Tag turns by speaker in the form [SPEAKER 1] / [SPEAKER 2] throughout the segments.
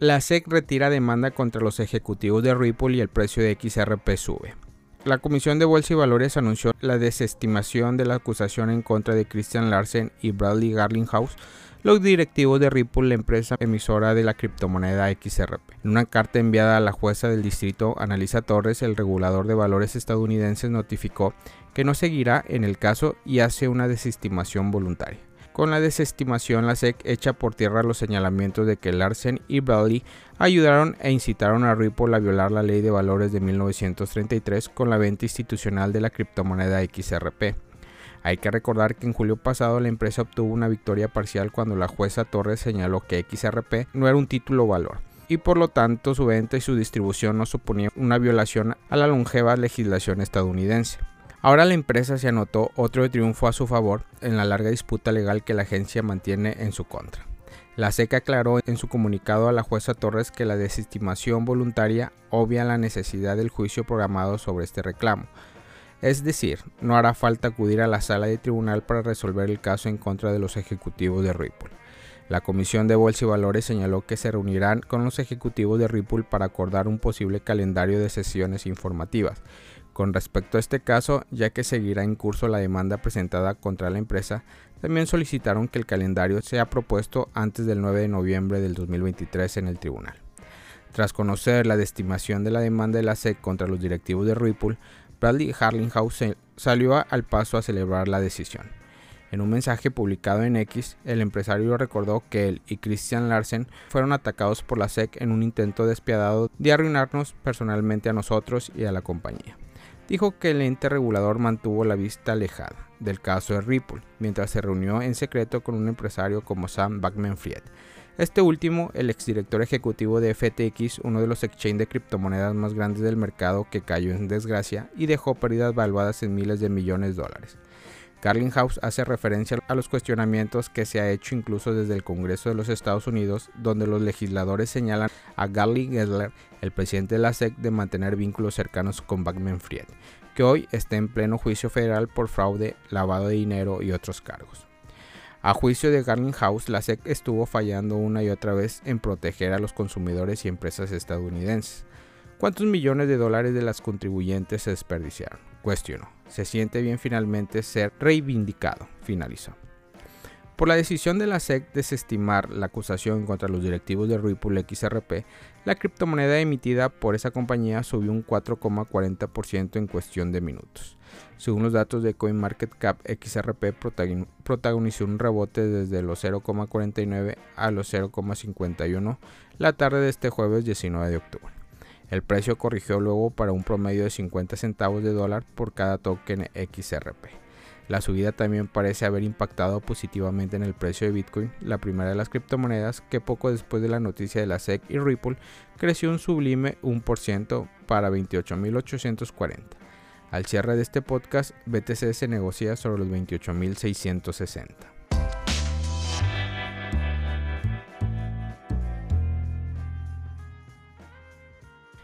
[SPEAKER 1] La SEC retira demanda contra los ejecutivos de Ripple y el precio de XRP sube. La Comisión de Bolsa y Valores anunció la desestimación de la acusación en contra de Christian Larsen y Bradley Garlinghouse, los directivos de Ripple, la empresa emisora de la criptomoneda XRP. En una carta enviada a la jueza del distrito Analisa Torres, el regulador de valores estadounidenses notificó que no seguirá en el caso y hace una desestimación voluntaria. Con la desestimación, la SEC echa por tierra los señalamientos de que Larsen y Bradley ayudaron e incitaron a Ripple a violar la ley de valores de 1933 con la venta institucional de la criptomoneda XRP. Hay que recordar que en julio pasado la empresa obtuvo una victoria parcial cuando la jueza Torres señaló que XRP no era un título valor y por lo tanto su venta y su distribución no suponían una violación a la longeva legislación estadounidense. Ahora la empresa se anotó otro triunfo a su favor en la larga disputa legal que la agencia mantiene en su contra. La SEC aclaró en su comunicado a la jueza Torres que la desestimación voluntaria obvia la necesidad del juicio programado sobre este reclamo. Es decir, no hará falta acudir a la sala de tribunal para resolver el caso en contra de los ejecutivos de Ripple. La Comisión de Bolsa y Valores señaló que se reunirán con los ejecutivos de Ripple para acordar un posible calendario de sesiones informativas con respecto a este caso, ya que seguirá en curso la demanda presentada contra la empresa, también solicitaron que el calendario sea propuesto antes del 9 de noviembre del 2023 en el tribunal. Tras conocer la estimación de la demanda de la SEC contra los directivos de Ripple, Bradley Harlinghouse salió al paso a celebrar la decisión. En un mensaje publicado en X, el empresario recordó que él y Christian Larsen fueron atacados por la SEC en un intento despiadado de arruinarnos personalmente a nosotros y a la compañía dijo que el ente regulador mantuvo la vista alejada del caso de Ripple, mientras se reunió en secreto con un empresario como Sam Backman-Fried. Este último, el exdirector ejecutivo de FTX, uno de los exchanges de criptomonedas más grandes del mercado que cayó en desgracia y dejó pérdidas valuadas en miles de millones de dólares. House hace referencia a los cuestionamientos que se ha hecho incluso desde el Congreso de los Estados Unidos, donde los legisladores señalan a Gary Gessler, el presidente de la SEC, de mantener vínculos cercanos con Backman Fried, que hoy está en pleno juicio federal por fraude, lavado de dinero y otros cargos. A juicio de House, la SEC estuvo fallando una y otra vez en proteger a los consumidores y empresas estadounidenses. ¿Cuántos millones de dólares de las contribuyentes se desperdiciaron? Cuestionó. Se siente bien finalmente ser reivindicado, finalizó. Por la decisión de la SEC de desestimar la acusación contra los directivos de Ripple XRP, la criptomoneda emitida por esa compañía subió un 4,40% en cuestión de minutos. Según los datos de CoinMarketCap, XRP protagonizó un rebote desde los 0,49 a los 0,51 la tarde de este jueves 19 de octubre. El precio corrigió luego para un promedio de 50 centavos de dólar por cada token XRP. La subida también parece haber impactado positivamente en el precio de Bitcoin, la primera de las criptomonedas que poco después de la noticia de la SEC y Ripple creció un sublime 1% para 28.840. Al cierre de este podcast, BTC se negocia sobre los 28.660.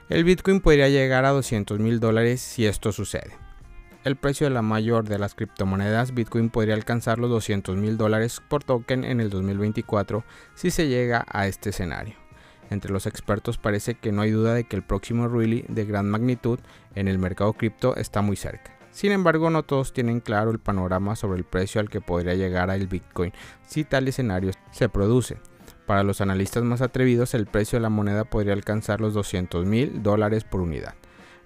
[SPEAKER 1] El Bitcoin podría llegar a 200 mil dólares si esto sucede. El precio de la mayor de las criptomonedas Bitcoin podría alcanzar los 200 mil dólares por token en el 2024 si se llega a este escenario. Entre los expertos parece que no hay duda de que el próximo rally de gran magnitud en el mercado cripto está muy cerca. Sin embargo, no todos tienen claro el panorama sobre el precio al que podría llegar el Bitcoin si tal escenario se produce. Para los analistas más atrevidos, el precio de la moneda podría alcanzar los 200 mil dólares por unidad.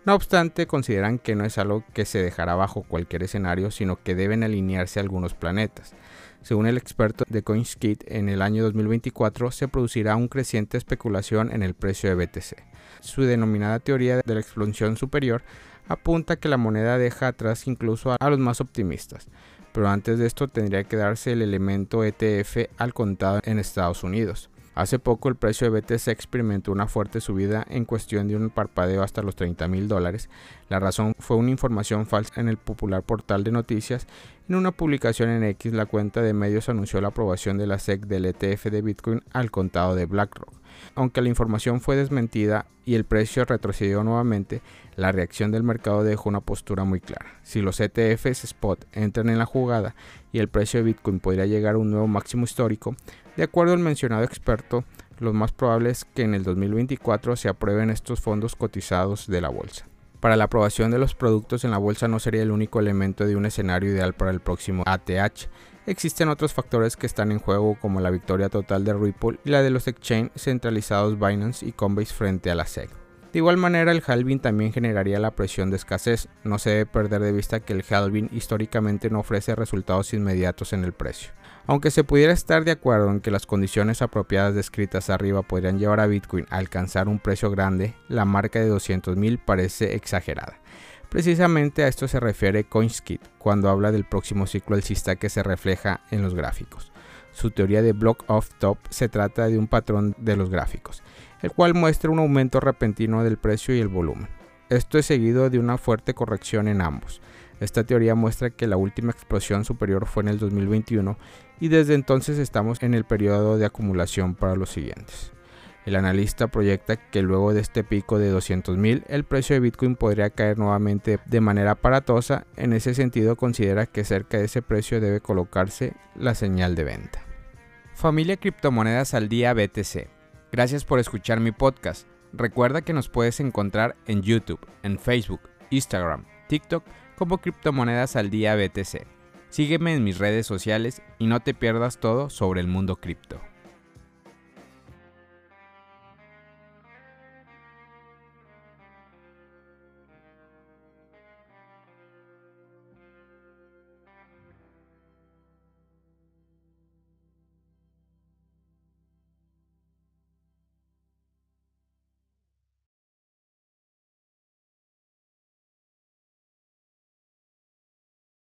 [SPEAKER 1] No obstante, consideran que no es algo que se dejará bajo cualquier escenario, sino que deben alinearse algunos planetas. Según el experto de CoinSkit, en el año 2024 se producirá una creciente especulación en el precio de BTC. Su denominada teoría de la explosión superior apunta que la moneda deja atrás incluso a los más optimistas pero antes de esto tendría que darse el elemento ETF al contado en Estados Unidos. Hace poco el precio de BTC experimentó una fuerte subida en cuestión de un parpadeo hasta los 30 mil dólares. La razón fue una información falsa en el popular portal de noticias. En una publicación en X, la cuenta de medios anunció la aprobación de la SEC del ETF de Bitcoin al contado de BlackRock. Aunque la información fue desmentida y el precio retrocedió nuevamente, la reacción del mercado dejó una postura muy clara. Si los ETFs spot entran en la jugada y el precio de Bitcoin podría llegar a un nuevo máximo histórico, de acuerdo al mencionado experto, lo más probable es que en el 2024 se aprueben estos fondos cotizados de la bolsa. Para la aprobación de los productos en la bolsa no sería el único elemento de un escenario ideal para el próximo ATH. Existen otros factores que están en juego como la victoria total de Ripple y la de los exchange centralizados Binance y Coinbase frente a la SEC. De igual manera, el halving también generaría la presión de escasez. No se debe perder de vista que el halving históricamente no ofrece resultados inmediatos en el precio. Aunque se pudiera estar de acuerdo en que las condiciones apropiadas descritas arriba podrían llevar a Bitcoin a alcanzar un precio grande, la marca de 200.000 parece exagerada. Precisamente a esto se refiere CoinSkid cuando habla del próximo ciclo alcista que se refleja en los gráficos. Su teoría de block off top se trata de un patrón de los gráficos, el cual muestra un aumento repentino del precio y el volumen. Esto es seguido de una fuerte corrección en ambos. Esta teoría muestra que la última explosión superior fue en el 2021 y desde entonces estamos en el periodo de acumulación para los siguientes. El analista proyecta que luego de este pico de 200.000 el precio de Bitcoin podría caer nuevamente de manera aparatosa. En ese sentido considera que cerca de ese precio debe colocarse la señal de venta. Familia Criptomonedas al Día BTC. Gracias por escuchar mi podcast. Recuerda que nos puedes encontrar en YouTube, en Facebook, Instagram, TikTok como Criptomonedas al Día BTC. Sígueme en mis redes sociales y no te pierdas todo sobre el mundo cripto.